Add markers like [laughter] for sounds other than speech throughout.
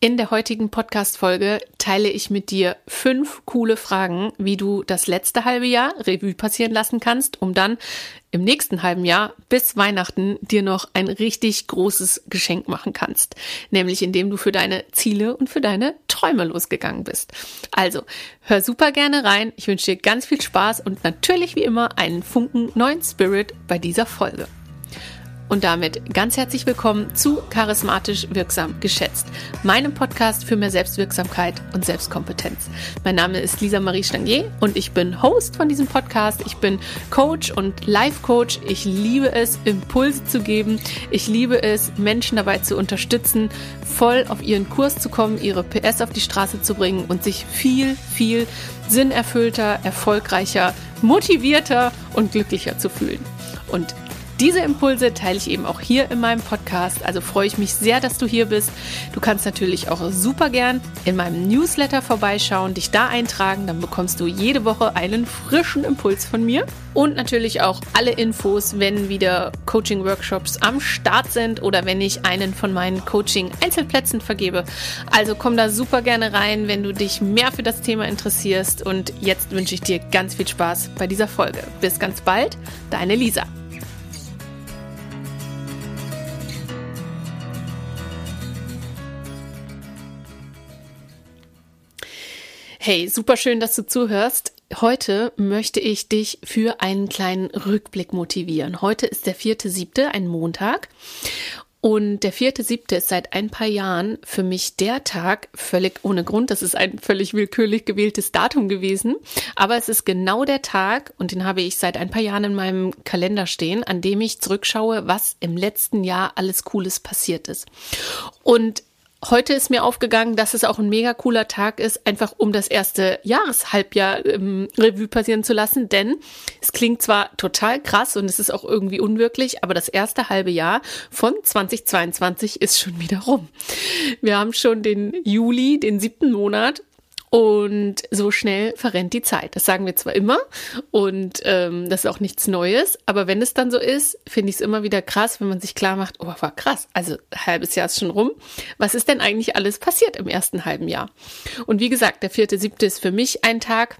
In der heutigen Podcast-Folge teile ich mit dir fünf coole Fragen, wie du das letzte halbe Jahr Revue passieren lassen kannst, um dann im nächsten halben Jahr bis Weihnachten dir noch ein richtig großes Geschenk machen kannst. Nämlich indem du für deine Ziele und für deine Träume losgegangen bist. Also, hör super gerne rein. Ich wünsche dir ganz viel Spaß und natürlich wie immer einen Funken neuen Spirit bei dieser Folge. Und damit ganz herzlich willkommen zu Charismatisch Wirksam Geschätzt, meinem Podcast für mehr Selbstwirksamkeit und Selbstkompetenz. Mein Name ist Lisa Marie Stangier und ich bin Host von diesem Podcast. Ich bin Coach und Life Coach. Ich liebe es, Impulse zu geben. Ich liebe es, Menschen dabei zu unterstützen, voll auf ihren Kurs zu kommen, ihre PS auf die Straße zu bringen und sich viel, viel sinnerfüllter, erfolgreicher, motivierter und glücklicher zu fühlen. Und diese Impulse teile ich eben auch hier in meinem Podcast. Also freue ich mich sehr, dass du hier bist. Du kannst natürlich auch super gern in meinem Newsletter vorbeischauen, dich da eintragen. Dann bekommst du jede Woche einen frischen Impuls von mir. Und natürlich auch alle Infos, wenn wieder Coaching-Workshops am Start sind oder wenn ich einen von meinen Coaching-Einzelplätzen vergebe. Also komm da super gerne rein, wenn du dich mehr für das Thema interessierst. Und jetzt wünsche ich dir ganz viel Spaß bei dieser Folge. Bis ganz bald, deine Lisa. Hey, super schön, dass du zuhörst. Heute möchte ich dich für einen kleinen Rückblick motivieren. Heute ist der vierte siebte, ein Montag. Und der vierte siebte ist seit ein paar Jahren für mich der Tag, völlig ohne Grund. Das ist ein völlig willkürlich gewähltes Datum gewesen. Aber es ist genau der Tag, und den habe ich seit ein paar Jahren in meinem Kalender stehen, an dem ich zurückschaue, was im letzten Jahr alles Cooles passiert ist. Und Heute ist mir aufgegangen, dass es auch ein mega cooler Tag ist, einfach um das erste Jahreshalbjahr ähm, Revue passieren zu lassen, denn es klingt zwar total krass und es ist auch irgendwie unwirklich, aber das erste halbe Jahr von 2022 ist schon wieder rum. Wir haben schon den Juli, den siebten Monat und so schnell verrennt die Zeit. Das sagen wir zwar immer und ähm, das ist auch nichts Neues, aber wenn es dann so ist, finde ich es immer wieder krass, wenn man sich klar macht, oh, war krass, also halbes Jahr ist schon rum. Was ist denn eigentlich alles passiert im ersten halben Jahr? Und wie gesagt, der vierte, siebte ist für mich ein Tag,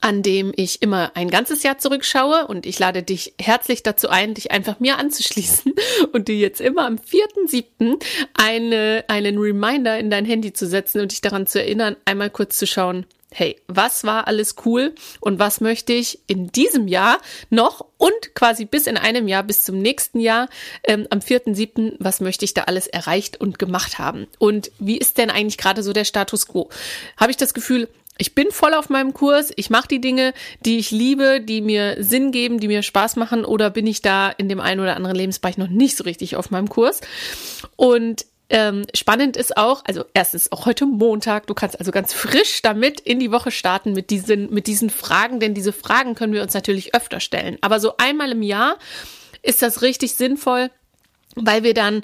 an dem ich immer ein ganzes Jahr zurückschaue und ich lade dich herzlich dazu ein, dich einfach mir anzuschließen [laughs] und dir jetzt immer am 4.7. Eine, einen Reminder in dein Handy zu setzen und dich daran zu erinnern, einmal kurz zu schauen, hey, was war alles cool und was möchte ich in diesem Jahr noch und quasi bis in einem Jahr, bis zum nächsten Jahr, ähm, am 4.7., was möchte ich da alles erreicht und gemacht haben? Und wie ist denn eigentlich gerade so der Status quo? Habe ich das Gefühl, ich bin voll auf meinem Kurs, ich mache die Dinge, die ich liebe, die mir Sinn geben, die mir Spaß machen, oder bin ich da in dem einen oder anderen Lebensbereich noch nicht so richtig auf meinem Kurs? Und ähm, spannend ist auch, also erstens auch heute Montag, du kannst also ganz frisch damit in die Woche starten mit diesen, mit diesen Fragen, denn diese Fragen können wir uns natürlich öfter stellen. Aber so einmal im Jahr ist das richtig sinnvoll, weil wir dann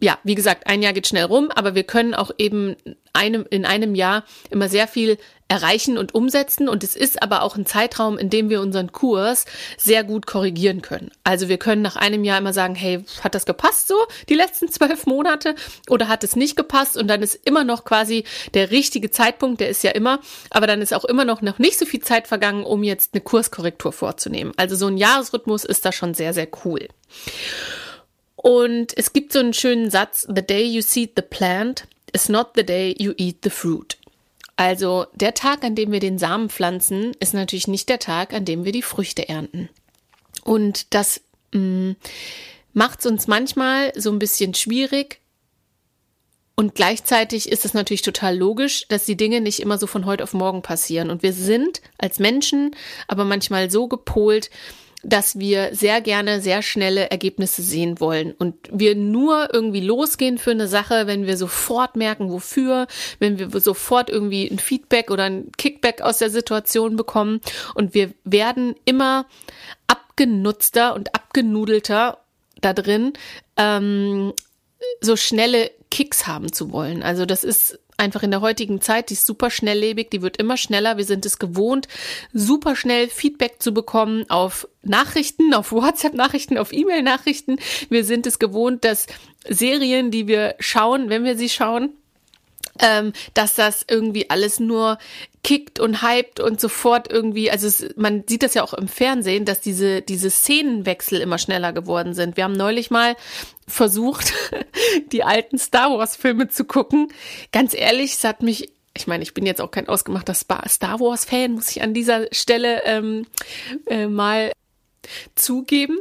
ja, wie gesagt, ein Jahr geht schnell rum, aber wir können auch eben einem, in einem Jahr immer sehr viel erreichen und umsetzen. Und es ist aber auch ein Zeitraum, in dem wir unseren Kurs sehr gut korrigieren können. Also wir können nach einem Jahr immer sagen, hey, hat das gepasst so, die letzten [laughs] zwölf Monate, oder hat es nicht gepasst? Und dann ist immer noch quasi der richtige Zeitpunkt, der ist ja immer, aber dann ist auch immer noch, noch nicht so viel Zeit vergangen, um jetzt eine Kurskorrektur vorzunehmen. Also so ein Jahresrhythmus ist da schon sehr, sehr cool. Und es gibt so einen schönen Satz, The day you seed the plant is not the day you eat the fruit. Also der Tag, an dem wir den Samen pflanzen, ist natürlich nicht der Tag, an dem wir die Früchte ernten. Und das mm, macht es uns manchmal so ein bisschen schwierig. Und gleichzeitig ist es natürlich total logisch, dass die Dinge nicht immer so von heute auf morgen passieren. Und wir sind als Menschen aber manchmal so gepolt, dass wir sehr gerne sehr schnelle Ergebnisse sehen wollen und wir nur irgendwie losgehen für eine Sache, wenn wir sofort merken, wofür, wenn wir sofort irgendwie ein Feedback oder ein Kickback aus der Situation bekommen und wir werden immer abgenutzter und abgenudelter da drin, ähm, so schnelle Kicks haben zu wollen. Also das ist einfach in der heutigen Zeit, die ist super schnelllebig, die wird immer schneller. Wir sind es gewohnt, super schnell Feedback zu bekommen auf Nachrichten, auf WhatsApp-Nachrichten, auf E-Mail-Nachrichten. Wir sind es gewohnt, dass Serien, die wir schauen, wenn wir sie schauen, ähm, dass das irgendwie alles nur kickt und hypt und sofort irgendwie, also es, man sieht das ja auch im Fernsehen, dass diese, diese Szenenwechsel immer schneller geworden sind. Wir haben neulich mal versucht, [laughs] die alten Star Wars Filme zu gucken. Ganz ehrlich, es hat mich ich meine, ich bin jetzt auch kein ausgemachter Star Wars-Fan, muss ich an dieser Stelle ähm, äh, mal zugeben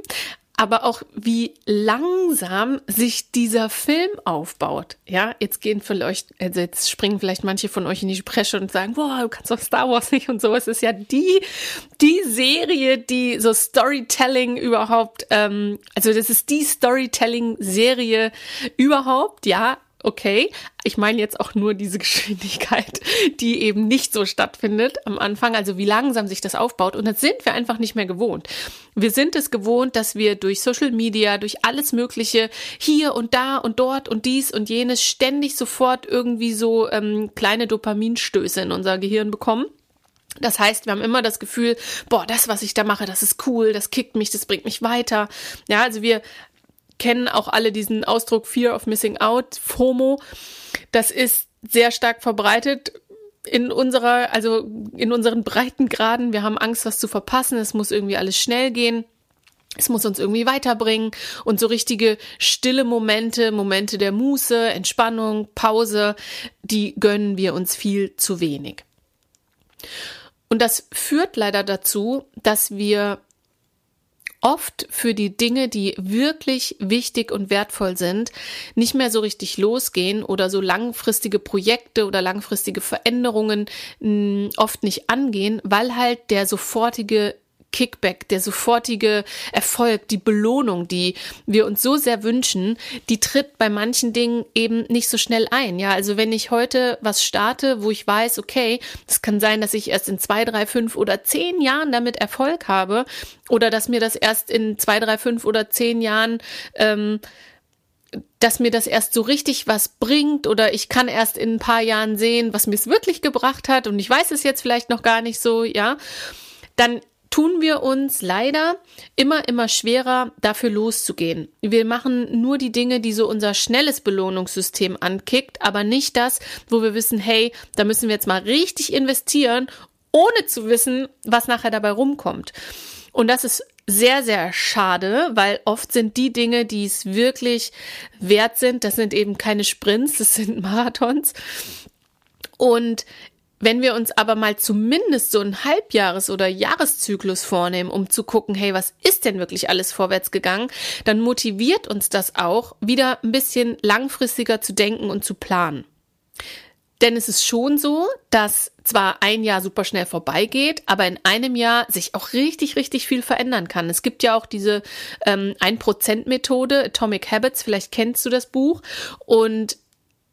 aber auch wie langsam sich dieser Film aufbaut. Ja, jetzt gehen vielleicht, also jetzt springen vielleicht manche von euch in die Bresche und sagen, boah, du kannst doch Star Wars nicht und so. Es ist ja die, die Serie, die so Storytelling überhaupt, ähm, also das ist die Storytelling-Serie überhaupt, ja okay. Ich meine jetzt auch nur diese [laughs] Geschwindigkeit, die eben nicht so stattfindet am Anfang, also wie langsam sich das aufbaut. Und das sind wir einfach nicht mehr gewohnt. Wir sind es gewohnt, dass wir durch Social Media, durch alles Mögliche hier und da und dort und dies und jenes ständig sofort irgendwie so ähm, kleine Dopaminstöße in unser Gehirn bekommen. Das heißt, wir haben immer das Gefühl, boah, das, was ich da mache, das ist cool, das kickt mich, das bringt mich weiter. Ja, also wir kennen auch alle diesen Ausdruck Fear of Missing Out, FOMO. Das ist sehr stark verbreitet in unserer, also in unseren Breitengraden. Wir haben Angst, was zu verpassen. Es muss irgendwie alles schnell gehen. Es muss uns irgendwie weiterbringen und so richtige stille Momente, Momente der Muße, Entspannung, Pause, die gönnen wir uns viel zu wenig. Und das führt leider dazu, dass wir oft für die Dinge, die wirklich wichtig und wertvoll sind, nicht mehr so richtig losgehen oder so langfristige Projekte oder langfristige Veränderungen mh, hm, oft nicht angehen, weil halt der sofortige Kickback, der sofortige Erfolg, die Belohnung, die wir uns so sehr wünschen, die tritt bei manchen Dingen eben nicht so schnell ein. Ja, also wenn ich heute was starte, wo ich weiß, okay, es kann sein, dass ich erst in zwei, drei, fünf oder zehn Jahren damit Erfolg habe oder dass mir das erst in zwei, drei, fünf oder zehn Jahren ähm, dass mir das erst so richtig was bringt oder ich kann erst in ein paar Jahren sehen, was mir es wirklich gebracht hat und ich weiß es jetzt vielleicht noch gar nicht so, ja, dann tun wir uns leider immer, immer schwerer, dafür loszugehen. Wir machen nur die Dinge, die so unser schnelles Belohnungssystem ankickt, aber nicht das, wo wir wissen, hey, da müssen wir jetzt mal richtig investieren, ohne zu wissen, was nachher dabei rumkommt. Und das ist sehr, sehr schade, weil oft sind die Dinge, die es wirklich wert sind, das sind eben keine Sprints, das sind Marathons. Und wenn wir uns aber mal zumindest so einen Halbjahres- oder Jahreszyklus vornehmen, um zu gucken, hey, was ist denn wirklich alles vorwärts gegangen, dann motiviert uns das auch, wieder ein bisschen langfristiger zu denken und zu planen. Denn es ist schon so, dass zwar ein Jahr super schnell vorbeigeht, aber in einem Jahr sich auch richtig, richtig viel verändern kann. Es gibt ja auch diese ähm, 1%-Methode, Atomic Habits, vielleicht kennst du das Buch. Und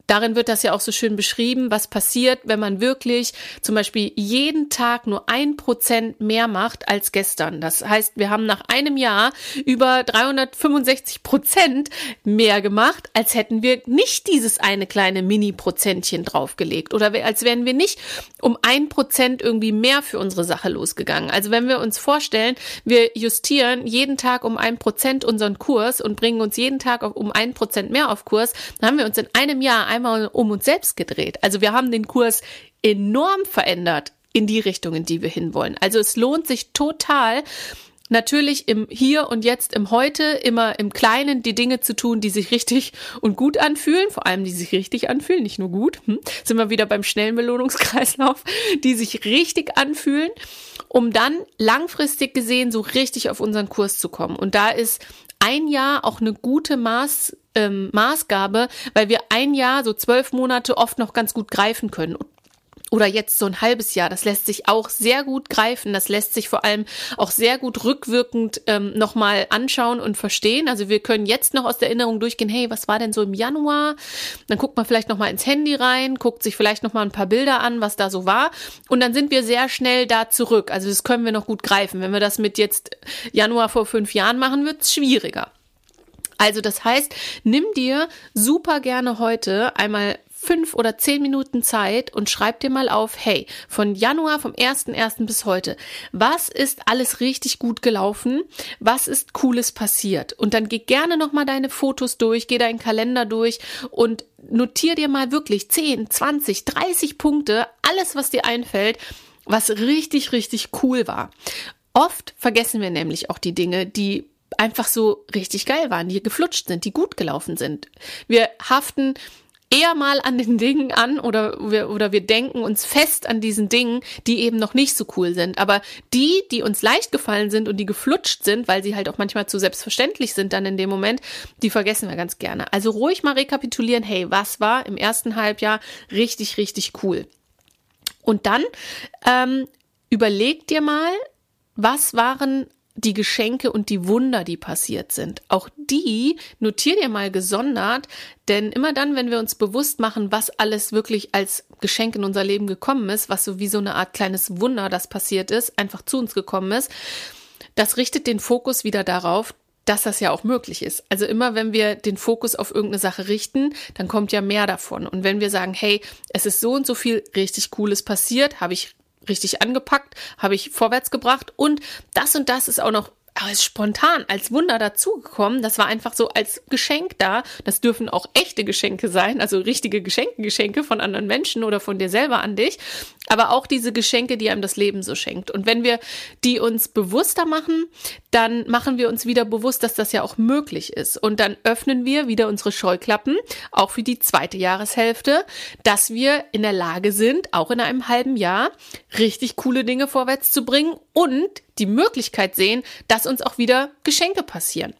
Darin wird das ja auch so schön beschrieben, was passiert, wenn man wirklich zum Beispiel jeden Tag nur ein Prozent mehr macht als gestern. Das heißt, wir haben nach einem Jahr über 365 Prozent mehr gemacht, als hätten wir nicht dieses eine kleine Mini-Prozentchen draufgelegt oder als wären wir nicht um ein Prozent irgendwie mehr für unsere Sache losgegangen. Also wenn wir uns vorstellen, wir justieren jeden Tag um ein Prozent unseren Kurs und bringen uns jeden Tag um ein Prozent mehr auf Kurs, dann haben wir uns in einem Jahr einmal um uns selbst gedreht. Also wir haben den Kurs enorm verändert in die Richtung, in die wir hinwollen. Also es lohnt sich total, natürlich im Hier und Jetzt, im Heute, immer im Kleinen die Dinge zu tun, die sich richtig und gut anfühlen, vor allem die sich richtig anfühlen, nicht nur gut. Hm? Sind wir wieder beim schnellen Belohnungskreislauf, die sich richtig anfühlen, um dann langfristig gesehen so richtig auf unseren Kurs zu kommen. Und da ist ein Jahr auch eine gute Maß, ähm, Maßgabe, weil wir ein Jahr, so zwölf Monate oft noch ganz gut greifen können oder jetzt so ein halbes Jahr. Das lässt sich auch sehr gut greifen. Das lässt sich vor allem auch sehr gut rückwirkend ähm, nochmal anschauen und verstehen. Also wir können jetzt noch aus der Erinnerung durchgehen, hey, was war denn so im Januar? Dann guckt man vielleicht nochmal ins Handy rein, guckt sich vielleicht nochmal ein paar Bilder an, was da so war. Und dann sind wir sehr schnell da zurück. Also das können wir noch gut greifen. Wenn wir das mit jetzt Januar vor fünf Jahren machen, wird es schwieriger. Also das heißt, nimm dir super gerne heute einmal fünf oder zehn Minuten Zeit und schreib dir mal auf, hey, von Januar, vom 1.1. bis heute, was ist alles richtig gut gelaufen? Was ist Cooles passiert? Und dann geh gerne nochmal deine Fotos durch, geh deinen Kalender durch und notier dir mal wirklich 10, 20, 30 Punkte, alles, was dir einfällt, was richtig, richtig cool war. Oft vergessen wir nämlich auch die Dinge, die einfach so richtig geil waren, die geflutscht sind, die gut gelaufen sind. Wir haften eher mal an den Dingen an oder wir, oder wir denken uns fest an diesen Dingen, die eben noch nicht so cool sind. Aber die, die uns leicht gefallen sind und die geflutscht sind, weil sie halt auch manchmal zu selbstverständlich sind dann in dem Moment, die vergessen wir ganz gerne. Also ruhig mal rekapitulieren, hey, was war im ersten Halbjahr richtig, richtig cool. Und dann ähm, überleg dir mal, was waren die Geschenke und die Wunder, die passiert sind. Auch die notier dir mal gesondert, denn immer dann, wenn wir uns bewusst machen, was alles wirklich als Geschenk in unser Leben gekommen ist, was so wie so eine Art kleines Wunder, das passiert ist, einfach zu uns gekommen ist, das richtet den Fokus wieder darauf, dass das ja auch möglich ist. Also immer, wenn wir den Fokus auf irgendeine Sache richten, dann kommt ja mehr davon. Und wenn wir sagen, hey, es ist so und so viel richtig Cooles passiert, habe ich richtig angepackt, habe ich vorwärts gebracht. Und das und das ist auch noch ist spontan als Wunder dazugekommen. Das war einfach so als Geschenk da. Das dürfen auch echte Geschenke sein, also richtige Geschenke, Geschenke von anderen Menschen oder von dir selber an dich. Aber auch diese Geschenke, die einem das Leben so schenkt. Und wenn wir die uns bewusster machen, dann machen wir uns wieder bewusst, dass das ja auch möglich ist. Und dann öffnen wir wieder unsere Scheuklappen, auch für die zweite Jahreshälfte, dass wir in der Lage sind, auch in einem halben Jahr richtig coole Dinge vorwärts zu bringen und die Möglichkeit sehen, dass uns auch wieder Geschenke passieren.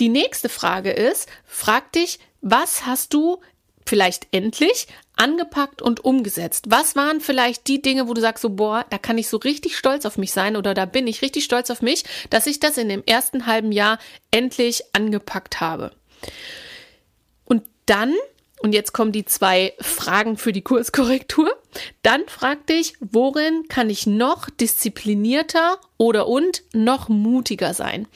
Die nächste Frage ist, frag dich, was hast du vielleicht endlich angepackt und umgesetzt? Was waren vielleicht die Dinge, wo du sagst, so, boah, da kann ich so richtig stolz auf mich sein oder da bin ich richtig stolz auf mich, dass ich das in dem ersten halben Jahr endlich angepackt habe? Und dann und jetzt kommen die zwei Fragen für die Kurskorrektur. Dann frag dich, worin kann ich noch disziplinierter oder und noch mutiger sein?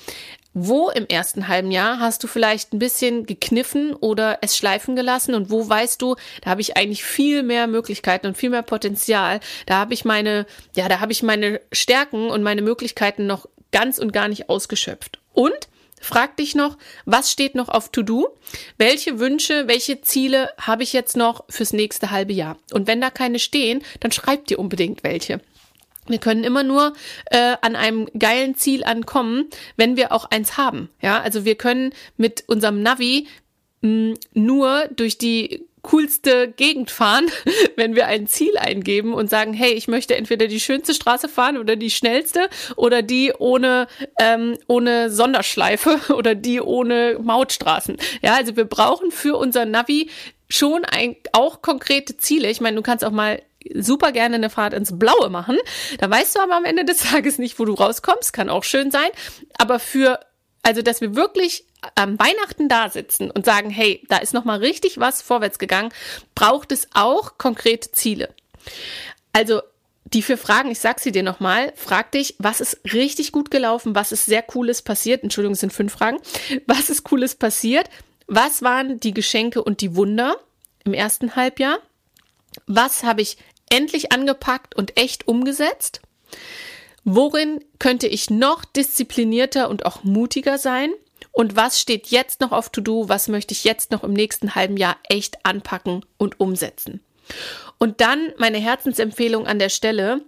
Wo im ersten halben Jahr hast du vielleicht ein bisschen gekniffen oder es schleifen gelassen und wo weißt du, da habe ich eigentlich viel mehr Möglichkeiten und viel mehr Potenzial. Da habe ich meine, ja, da habe ich meine Stärken und meine Möglichkeiten noch ganz und gar nicht ausgeschöpft. Und Frag dich noch, was steht noch auf To-Do? Welche Wünsche, welche Ziele habe ich jetzt noch fürs nächste halbe Jahr? Und wenn da keine stehen, dann schreib dir unbedingt welche. Wir können immer nur äh, an einem geilen Ziel ankommen, wenn wir auch eins haben. Ja, also wir können mit unserem Navi mh, nur durch die coolste Gegend fahren, [laughs] wenn wir ein Ziel eingeben und sagen, hey, ich möchte entweder die schönste Straße fahren oder die schnellste oder die ohne, ähm, ohne Sonderschleife [laughs] oder die ohne Mautstraßen. Ja, also wir brauchen für unser Navi schon ein, auch konkrete Ziele. Ich meine, du kannst auch mal super gerne eine Fahrt ins Blaue machen. Da weißt du aber am Ende des [laughs] Tages nicht, wo du rauskommst. Kann auch schön sein. Aber für also, dass wir wirklich am Weihnachten da sitzen und sagen, hey, da ist noch mal richtig was vorwärts gegangen, braucht es auch konkrete Ziele. Also die vier Fragen, ich sag sie dir nochmal, frag dich, was ist richtig gut gelaufen, was ist sehr cooles passiert, Entschuldigung, es sind fünf Fragen, was ist cooles passiert, was waren die Geschenke und die Wunder im ersten Halbjahr, was habe ich endlich angepackt und echt umgesetzt, Worin könnte ich noch disziplinierter und auch mutiger sein? Und was steht jetzt noch auf To-Do? Was möchte ich jetzt noch im nächsten halben Jahr echt anpacken und umsetzen? Und dann meine Herzensempfehlung an der Stelle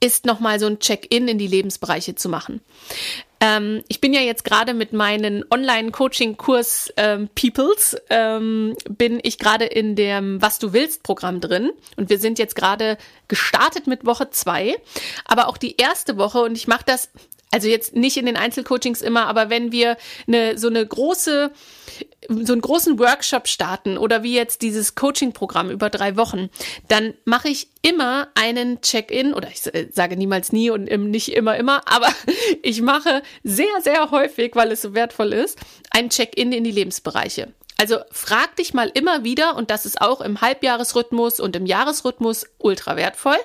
ist nochmal so ein Check-in in die Lebensbereiche zu machen. Ähm, ich bin ja jetzt gerade mit meinen Online-Coaching-Kurs ähm, Peoples, ähm, bin ich gerade in dem Was du willst Programm drin. Und wir sind jetzt gerade gestartet mit Woche zwei. Aber auch die erste Woche, und ich mache das also jetzt nicht in den Einzelcoachings immer, aber wenn wir eine, so eine große, so einen großen Workshop starten oder wie jetzt dieses Coaching-Programm über drei Wochen, dann mache ich immer einen Check-in oder ich sage niemals nie und nicht immer immer, aber [laughs] ich mache sehr, sehr häufig, weil es so wertvoll ist, einen Check-in in die Lebensbereiche. Also frag dich mal immer wieder, und das ist auch im Halbjahresrhythmus und im Jahresrhythmus ultra wertvoll,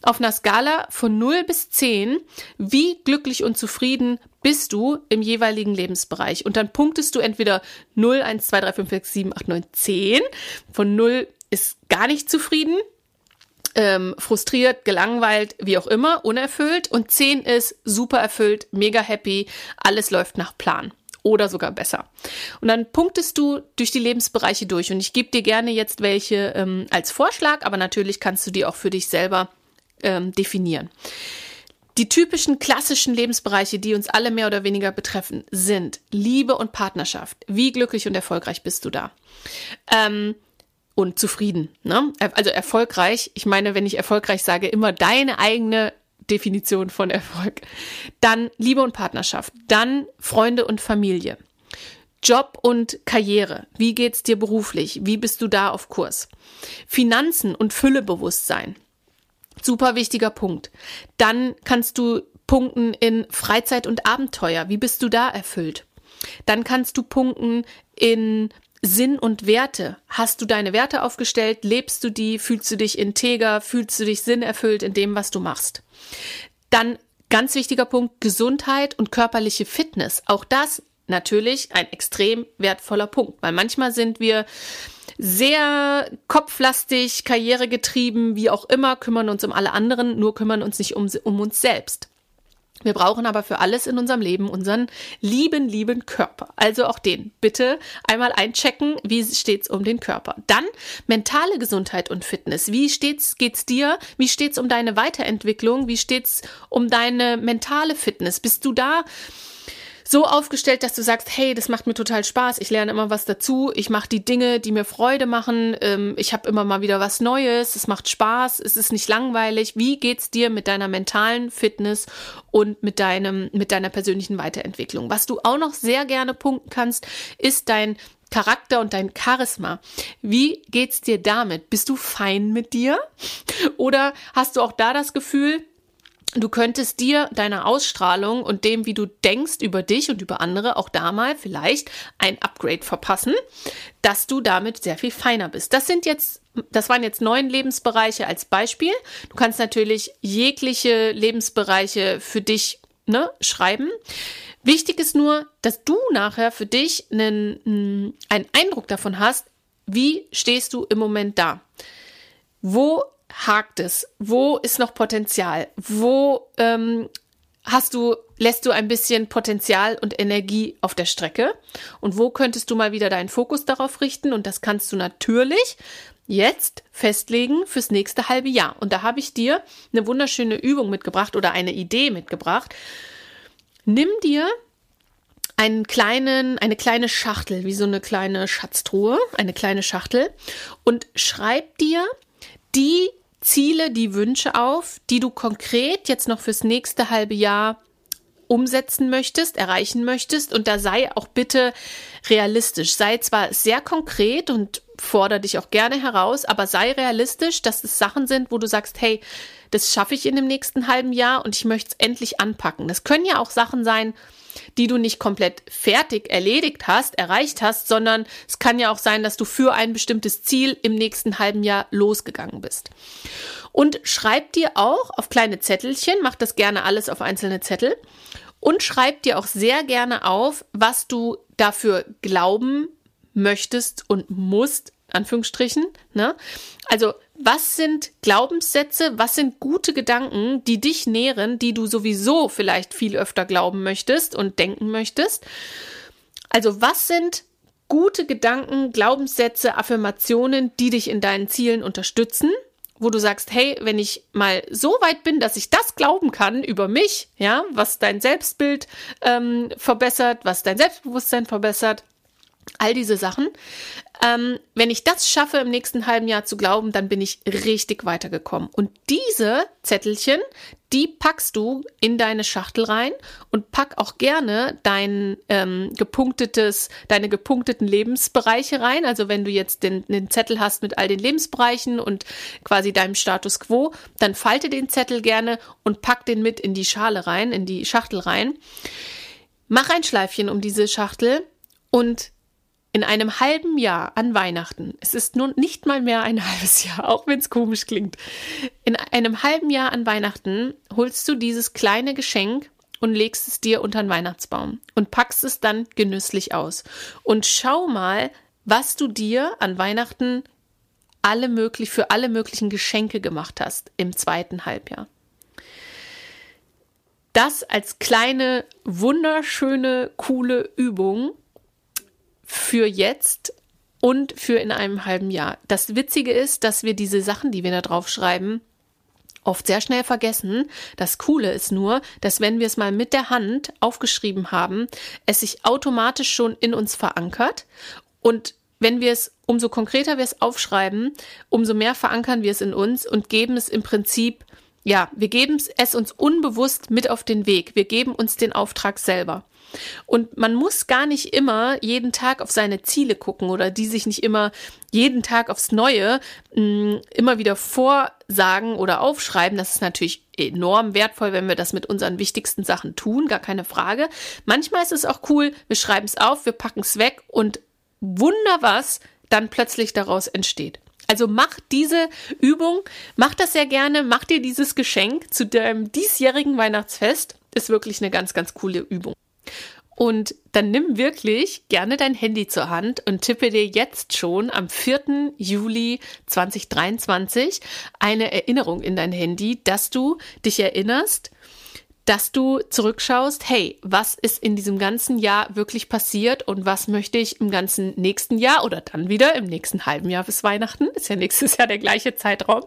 auf einer Skala von 0 bis 10, wie glücklich und zufrieden bist du im jeweiligen Lebensbereich. Und dann punktest du entweder 0, 1, 2, 3, 5, 6, 7, 8, 9, 10. Von 0 ist gar nicht zufrieden, ähm, frustriert, gelangweilt, wie auch immer, unerfüllt. Und 10 ist super erfüllt, mega happy, alles läuft nach Plan oder sogar besser. Und dann punktest du durch die Lebensbereiche durch. Und ich gebe dir gerne jetzt welche ähm, als Vorschlag, aber natürlich kannst du die auch für dich selber ähm, definieren. Die typischen klassischen Lebensbereiche, die uns alle mehr oder weniger betreffen, sind Liebe und Partnerschaft. Wie glücklich und erfolgreich bist du da? Ähm, und zufrieden. Ne? Also erfolgreich. Ich meine, wenn ich erfolgreich sage, immer deine eigene Definition von Erfolg. Dann Liebe und Partnerschaft. Dann Freunde und Familie. Job und Karriere. Wie geht's dir beruflich? Wie bist du da auf Kurs? Finanzen und Füllebewusstsein. Super wichtiger Punkt. Dann kannst du punkten in Freizeit und Abenteuer. Wie bist du da erfüllt? Dann kannst du punkten in Sinn und Werte. Hast du deine Werte aufgestellt? Lebst du die? Fühlst du dich integer? Fühlst du dich sinnerfüllt in dem, was du machst? Dann ganz wichtiger Punkt, Gesundheit und körperliche Fitness. Auch das natürlich ein extrem wertvoller Punkt, weil manchmal sind wir sehr kopflastig, karrieregetrieben, wie auch immer, kümmern uns um alle anderen, nur kümmern uns nicht um, um uns selbst. Wir brauchen aber für alles in unserem Leben unseren lieben, lieben Körper. Also auch den. Bitte einmal einchecken, wie steht's um den Körper. Dann mentale Gesundheit und Fitness. Wie steht's, geht's dir? Wie steht's um deine Weiterentwicklung? Wie steht's um deine mentale Fitness? Bist du da? So aufgestellt, dass du sagst, hey, das macht mir total Spaß, ich lerne immer was dazu, ich mache die Dinge, die mir Freude machen, ähm, ich habe immer mal wieder was Neues, es macht Spaß, es ist nicht langweilig. Wie geht's dir mit deiner mentalen Fitness und mit deinem mit deiner persönlichen Weiterentwicklung? Was du auch noch sehr gerne punkten kannst, ist dein Charakter und dein Charisma. Wie geht's dir damit? Bist du fein mit dir? Oder hast du auch da das Gefühl, du könntest dir deiner Ausstrahlung und dem, wie du denkst über dich und über andere, auch da mal vielleicht ein Upgrade verpassen, dass du damit sehr viel feiner bist. Das sind jetzt, das waren jetzt neun Lebensbereiche als Beispiel. Du kannst natürlich jegliche Lebensbereiche für dich ne, schreiben. Wichtig ist nur, dass du nachher für dich einen, einen Eindruck davon hast, wie stehst du im Moment da? Wo hakt es? Wo ist noch Potenzial? Wo ähm, hast du, lässt du ein bisschen Potenzial und Energie auf der Strecke? Und wo könntest du mal wieder deinen Fokus darauf richten? Und das kannst du natürlich jetzt festlegen fürs nächste halbe Jahr. Und da habe ich dir eine wunderschöne Übung mitgebracht oder eine Idee mitgebracht. Nimm dir einen kleinen, eine kleine Schachtel, wie so eine kleine Schatztruhe, eine kleine Schachtel und schreib dir die Ziele, die Wünsche auf, die du konkret jetzt noch fürs nächste halbe Jahr umsetzen möchtest, erreichen möchtest. Und da sei auch bitte realistisch. Sei zwar sehr konkret und fordere dich auch gerne heraus, aber sei realistisch, dass es Sachen sind, wo du sagst, hey, das schaffe ich in dem nächsten halben Jahr und ich möchte es endlich anpacken. Das können ja auch Sachen sein, die du nicht komplett fertig erledigt hast, erreicht hast, sondern es kann ja auch sein, dass du für ein bestimmtes Ziel im nächsten halben Jahr losgegangen bist. Und schreib dir auch auf kleine Zettelchen, mach das gerne alles auf einzelne Zettel und schreib dir auch sehr gerne auf, was du dafür glauben möchtest und musst, Anführungsstrichen, ne? Also was sind Glaubenssätze, was sind gute Gedanken, die dich nähren, die du sowieso vielleicht viel öfter glauben möchtest und denken möchtest? Also was sind gute Gedanken, Glaubenssätze, Affirmationen, die dich in deinen Zielen unterstützen? Wo du sagst, hey, wenn ich mal so weit bin, dass ich das glauben kann über mich, ja, was dein Selbstbild ähm, verbessert, was dein Selbstbewusstsein verbessert, all diese Sachen, ähm, wenn ich das schaffe, im nächsten halben Jahr zu glauben, dann bin ich richtig weitergekommen. Und diese Zettelchen, die packst du in deine Schachtel rein und pack auch gerne dein ähm, gepunktetes, deine gepunkteten Lebensbereiche rein. Also wenn du jetzt den, den Zettel hast mit all den Lebensbereichen und quasi deinem Status quo, dann falte den Zettel gerne und pack den mit in die Schale rein, in die Schachtel rein. Mach ein Schleifchen um diese Schachtel und in einem halben Jahr an Weihnachten, es ist nun nicht mal mehr ein [laughs] halbes Jahr, auch wenn es komisch klingt, in einem halben Jahr an Weihnachten holst du dieses kleine Geschenk und legst es dir unter den Weihnachtsbaum und packst es dann genüsslich aus. Und schau mal, was du dir an Weihnachten alle möglich, für alle möglichen Geschenke gemacht hast im zweiten Halbjahr. Das als kleine, wunderschöne, coole Übung für jetzt und für in einem halben Jahr. Das Witzige ist, dass wir diese Sachen, die wir da drauf schreiben, oft sehr schnell vergessen. Das Coole ist nur, dass wenn wir es mal mit der Hand aufgeschrieben haben, es sich automatisch schon in uns verankert und wenn wir es, umso konkreter wir es aufschreiben, umso mehr verankern wir es in uns und geben es im Prinzip, ja, wir geben es uns unbewusst mit auf den Weg. Wir geben uns den Auftrag selber. Und man muss gar nicht immer jeden Tag auf seine Ziele gucken oder die sich nicht immer jeden Tag aufs Neue mh, mm, immer wieder vorsagen oder aufschreiben. Das ist natürlich enorm wertvoll, wenn wir das mit unseren wichtigsten Sachen tun, gar keine Frage. Manchmal ist es auch cool, wir schreiben es auf, wir packen es weg und Wunder was dann plötzlich daraus entsteht. Also mach diese Übung, mach das sehr gerne, mach dir dieses Geschenk zu deinem diesjährigen Weihnachtsfest. Ist wirklich eine ganz, ganz coole Übung. Und dann nimm wirklich gerne dein Handy zur Hand und tippe dir jetzt schon am 4. Juli 2023 eine Erinnerung in dein Handy, dass du dich erinnerst, dass du zurückschaust, hey, was ist in diesem ganzen Jahr wirklich passiert und was möchte ich im ganzen nächsten Jahr oder dann wieder im nächsten halben Jahr bis Weihnachten, ist ja nächstes Jahr der gleiche Zeitraum,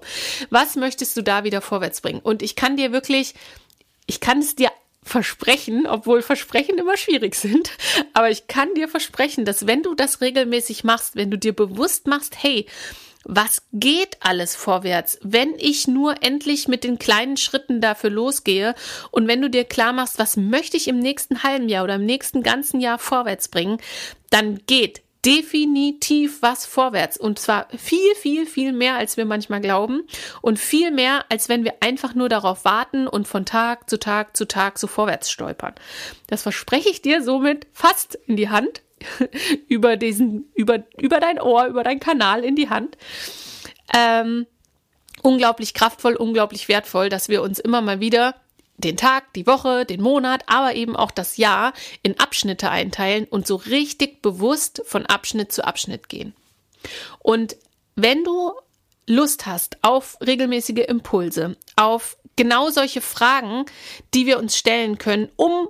was möchtest du da wieder vorwärts bringen? Und ich kann dir wirklich, ich kann es dir versprechen, obwohl Versprechen immer schwierig sind, aber ich kann dir versprechen, dass wenn du das regelmäßig machst, wenn du dir bewusst machst, hey, was geht alles vorwärts, wenn ich nur endlich mit den kleinen Schritten dafür losgehe und wenn du dir klar machst, was möchte ich im nächsten halben Jahr oder im nächsten ganzen Jahr vorwärts bringen, dann geht definitiv was vorwärts. Und zwar viel, viel, viel mehr, als wir manchmal glauben. Und viel mehr, als wenn wir einfach nur darauf warten und von Tag zu Tag zu Tag so vorwärts stolpern. Das verspreche ich dir somit fast in die Hand. [laughs] über diesen, über, über dein Ohr, über dein Kanal in die Hand. Ähm, unglaublich kraftvoll, unglaublich wertvoll, dass wir uns immer mal wieder den Tag, die Woche, den Monat, aber eben auch das Jahr in Abschnitte einteilen und so richtig bewusst von Abschnitt zu Abschnitt gehen. Und wenn du Lust hast auf regelmäßige Impulse, auf genau solche Fragen, die wir uns stellen können, um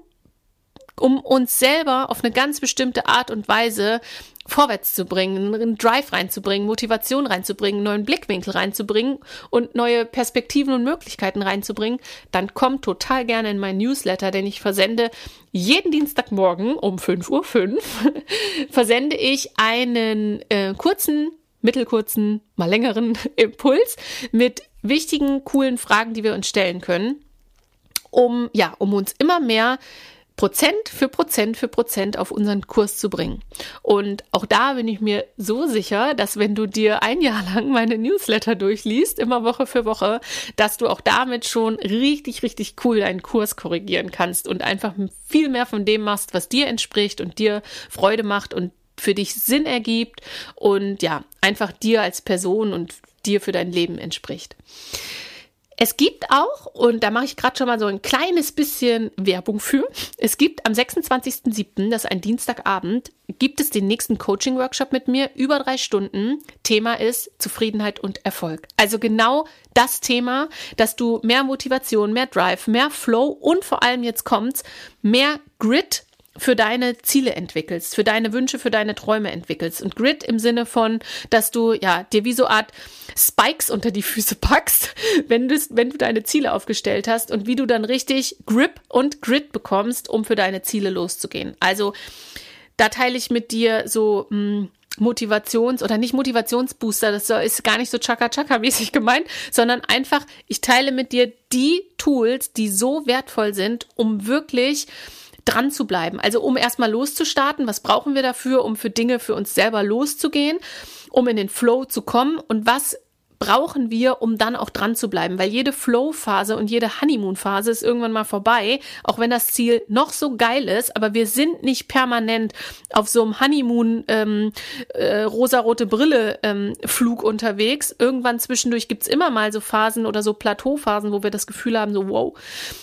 um uns selber auf eine ganz bestimmte Art und Weise vorwärts zu bringen, einen Drive reinzubringen, Motivation reinzubringen, neuen Blickwinkel reinzubringen und neue Perspektiven und Möglichkeiten reinzubringen, dann kommt total gerne in mein Newsletter, denn ich versende. Jeden Dienstagmorgen um 5.05 Uhr [laughs] versende ich einen äh, kurzen, mittelkurzen, mal längeren [laughs] Impuls mit wichtigen, coolen Fragen, die wir uns stellen können, um, ja, um uns immer mehr Prozent für Prozent für Prozent auf unseren Kurs zu bringen. Und auch da bin ich mir so sicher, dass wenn du dir ein Jahr [laughs] lang meine Newsletter durchliest, immer Woche für Woche, dass du auch damit schon richtig, richtig cool deinen Kurs korrigieren kannst und einfach viel mehr von dem machst, was dir entspricht und dir Freude macht und für dich Sinn ergibt und ja, einfach dir als Person und dir für dein Leben entspricht. Es gibt auch, und da mache ich gerade schon mal so ein kleines bisschen Werbung für, es gibt am 26.07., das ist ein Dienstagabend, gibt es den nächsten Coaching-Workshop mit mir, über drei Stunden. Thema ist Zufriedenheit und Erfolg. Also genau das Thema, dass du mehr Motivation, mehr Drive, mehr Flow und vor allem jetzt kommt's, mehr Grit für deine Ziele entwickelst, für deine Wünsche, für deine Träume entwickelst. Und Grit im Sinne von, dass du ja dir wie so Art Spikes unter die Füße [laughs] packst, wenn du, wenn du deine Ziele aufgestellt hast und wie du dann richtig Grip und Grit bekommst, um für deine Ziele loszugehen. Also da teile ich mit dir so mh, hm, Motivations- oder nicht Motivationsbooster, das ist gar nicht so Chaka-Chaka-mäßig gemeint, sondern einfach, ich teile mit dir die Tools, die so wertvoll sind, um wirklich dran zu bleiben. Also um erstmal loszustarten, was brauchen wir dafür, um für Dinge für uns selber loszugehen, um in den Flow zu kommen und was brauchen wir, um dann auch dran zu bleiben, weil jede Flow-Phase und jede Honeymoon-Phase ist irgendwann mal vorbei, auch wenn das Ziel noch so geil ist, aber wir sind nicht permanent auf so einem Honeymoon ähm, äh, rosarote Brille ähm, unterwegs. Irgendwann zwischendurch gibt's immer mal so Phasen oder so Plateauphasen, wo wir das Gefühl haben, so wow,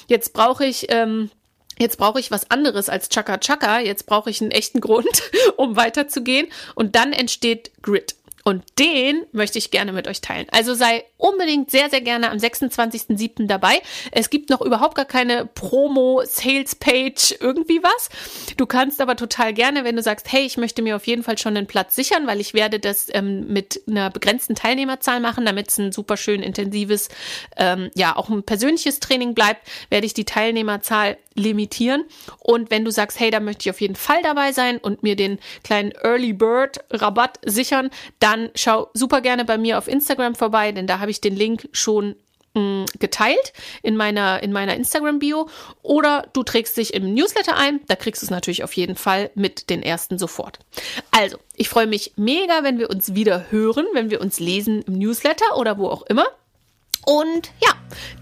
jetzt brauche ich ähm, Jetzt brauche ich was anderes als Chaka Chaka. Jetzt brauche ich einen echten Grund, [laughs] um weiterzugehen. Und dann entsteht Grit. Und den möchte ich gerne mit euch teilen. Also sei unbedingt sehr, sehr gerne am 26.07. dabei. Es gibt noch überhaupt gar keine Promo, Sales Page, irgendwie was. Du kannst aber total gerne, wenn du sagst, hey, ich möchte mir auf jeden Fall schon einen Platz sichern, weil ich werde das ähm, mit einer begrenzten Teilnehmerzahl machen, damit es ein super schön intensives, ähm, ja, auch ein persönliches Training bleibt, werde ich die Teilnehmerzahl limitieren. Und wenn du sagst, hey, da möchte ich auf jeden Fall dabei sein und mir den kleinen Early Bird Rabatt sichern, dann schau super gerne bei mir auf Instagram vorbei, denn da habe ich den Link schon mm, geteilt in meiner, in meiner Instagram-Bio oder du trägst dich im Newsletter ein, da kriegst du es natürlich auf jeden Fall mit den ersten sofort. Also, ich freue mich mega, wenn wir uns wieder hören, wenn wir uns lesen im Newsletter oder wo auch immer. Und ja,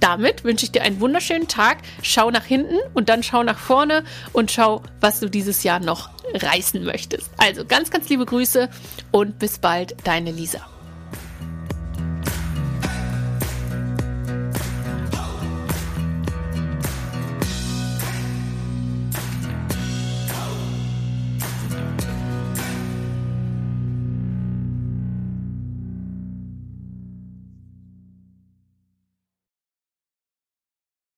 damit wünsche ich dir einen wunderschönen Tag. Schau nach hinten und dann schau nach vorne und schau, was du dieses Jahr noch reißen möchtest. Also ganz, ganz liebe Grüße und bis bald, deine Lisa.